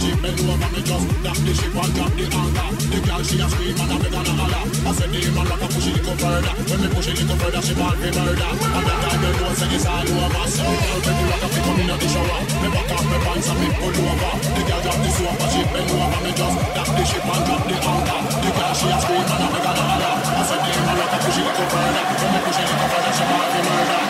chick me do over me just Drop the ship and drop the anchor The girl she a scream and a me gonna holler I said the man rock a push it little further When me push it little further she ball me murder And that time you know say it's all over So girl me do rock a fi come in the shower Me back off me pants and me pull over The girl drop the soap and she bend over me just Drop the ship and drop the anchor The girl she a scream and a me gonna holler I said the man rock a push it little further When me push it little further she ball me murder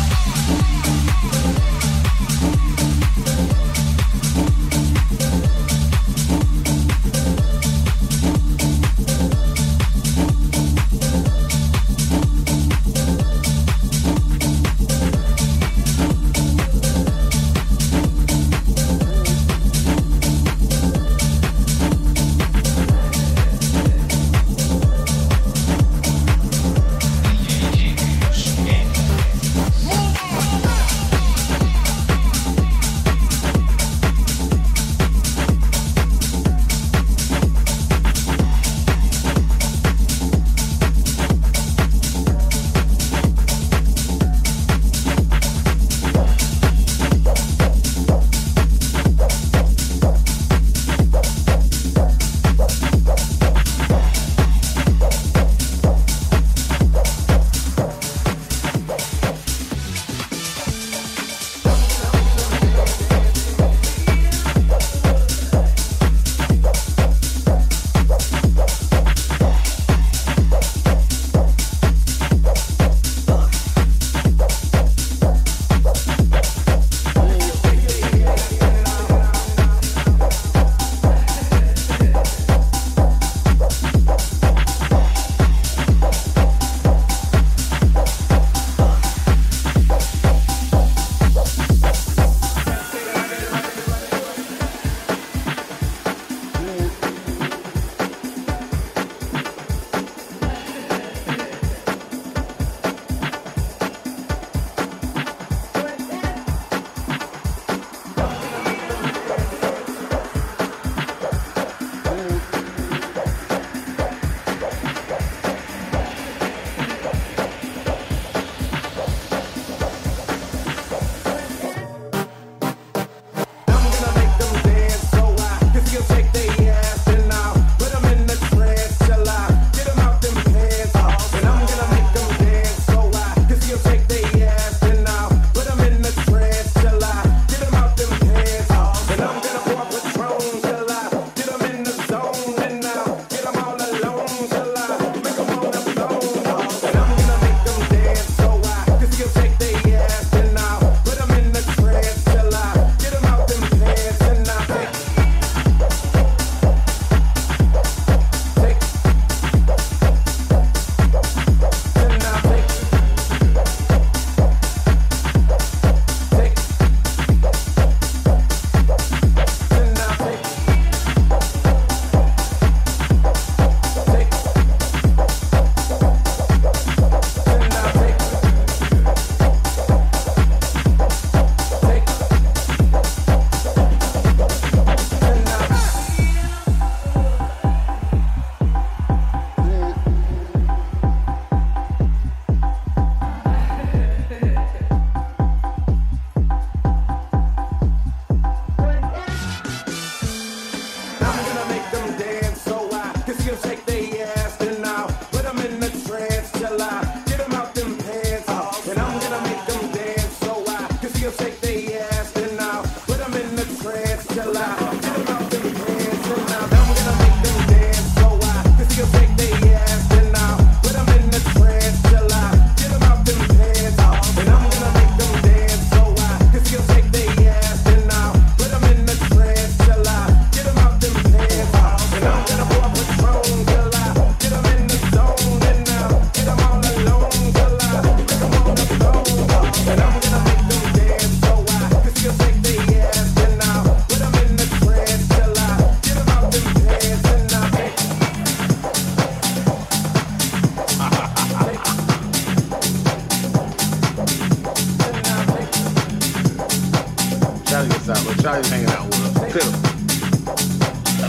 out, but Charlie's hanging out with us. Pitiful.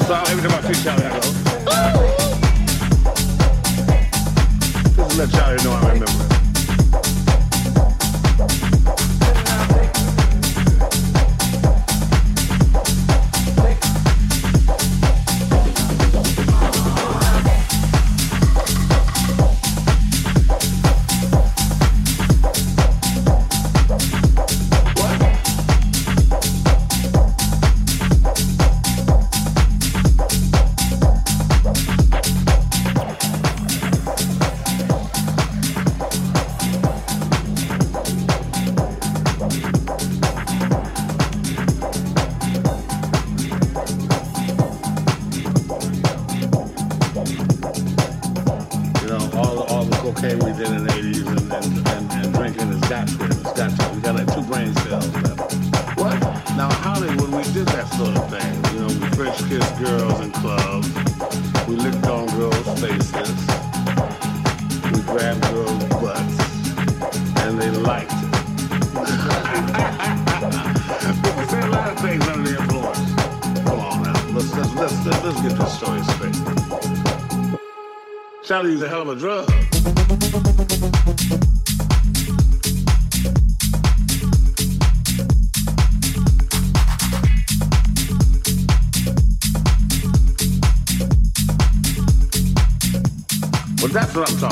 So every time I see Charlie, I go, Just to let Charlie know I remember. Charlie was a hell of a drug. Well, that's what I'm talking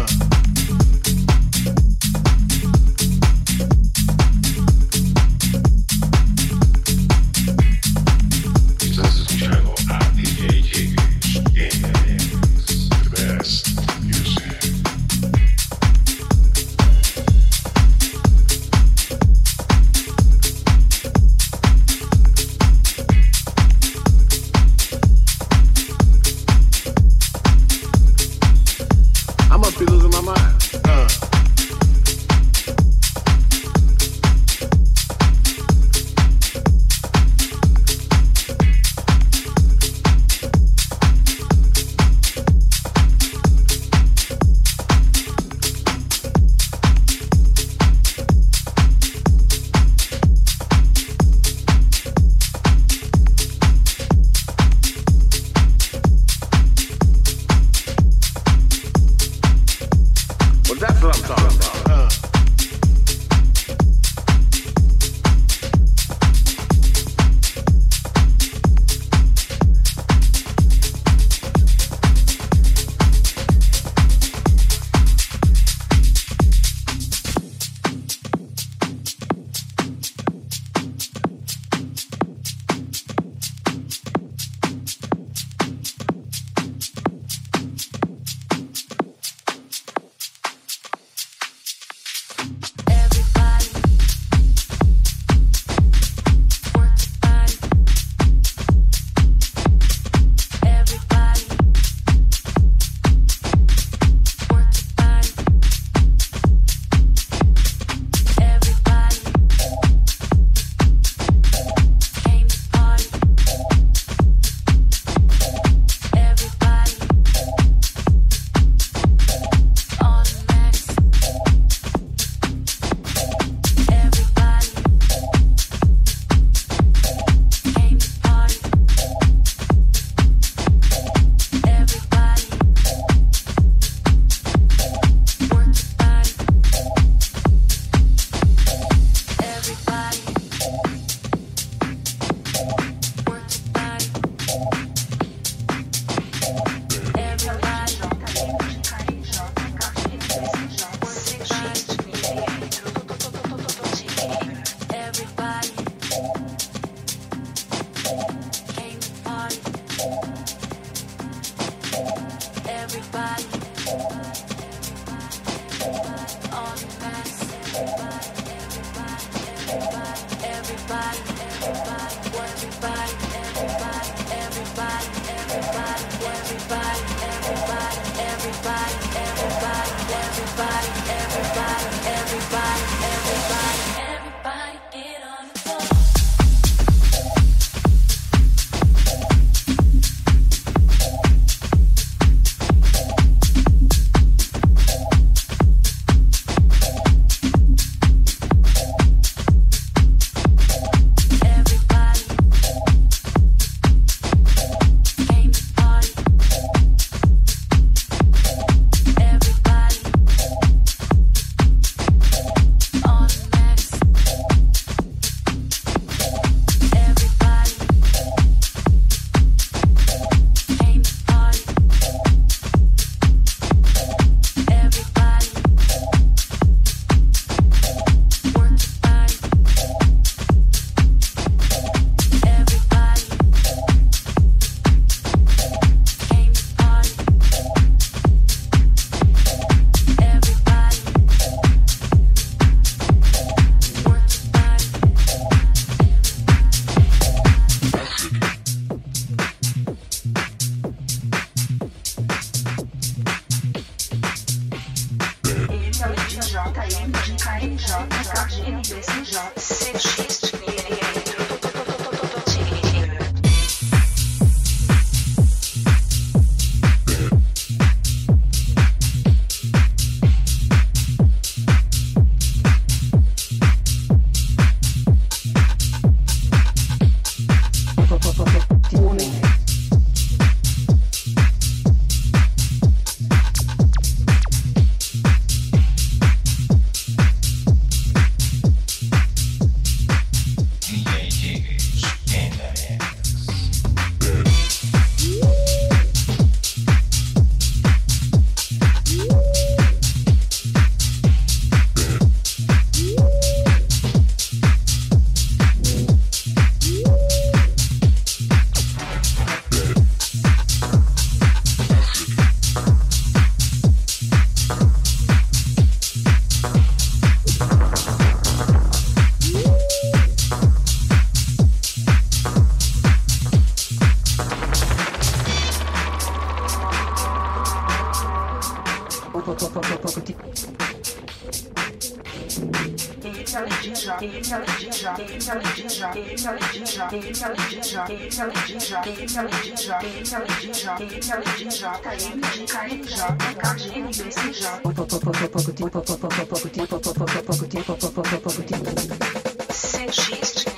CX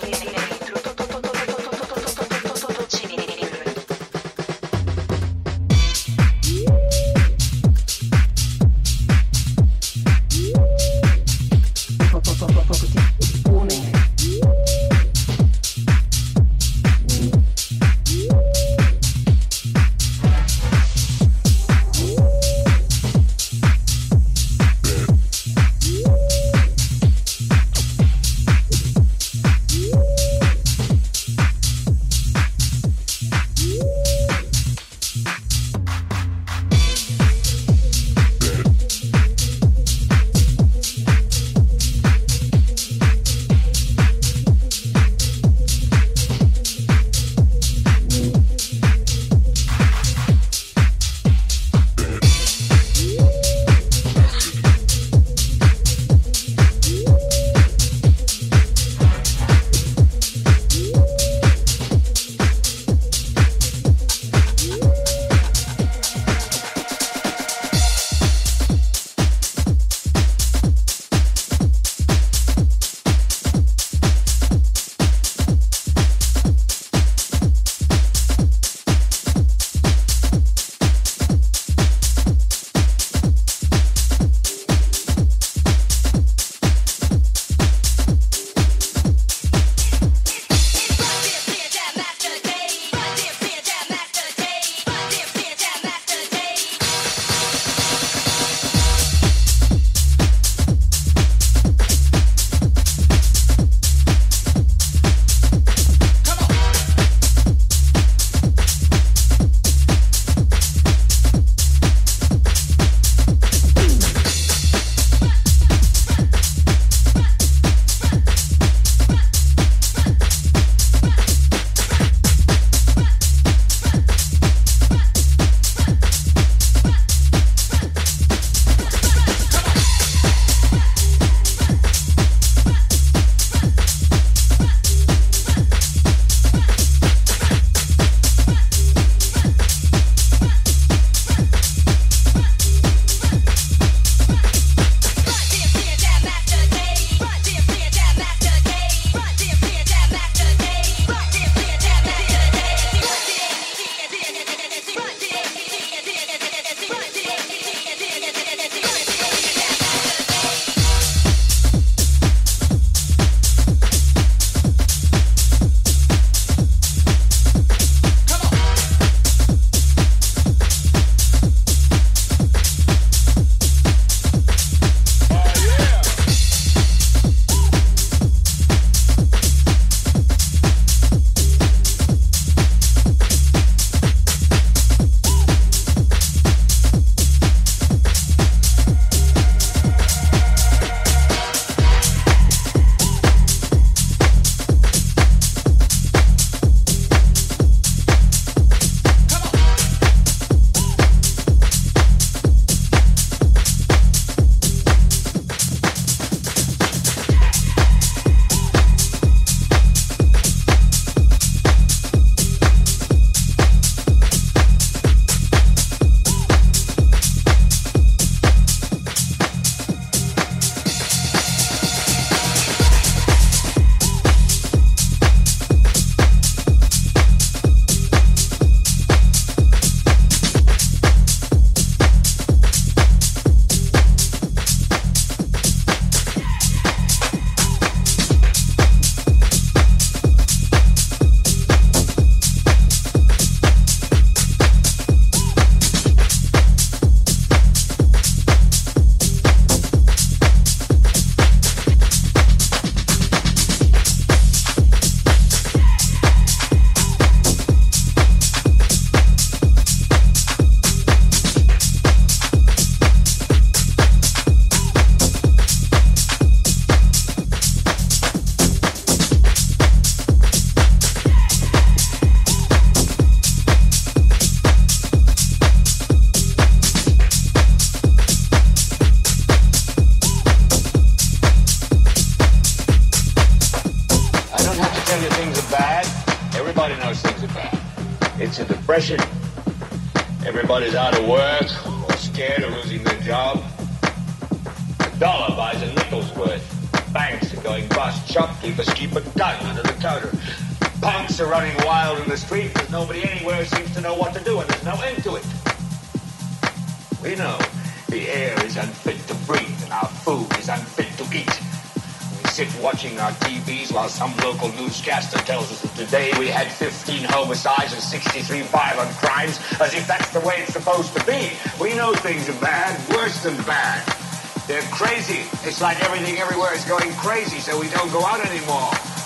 no end to it. We know the air is unfit to breathe and our food is unfit to eat. We sit watching our TVs while some local newscaster tells us that today we had 15 homicides and 63 violent crimes, as if that's the way it's supposed to be. We know things are bad, worse than bad. They're crazy. It's like everything everywhere is going crazy, so we don't go out anymore.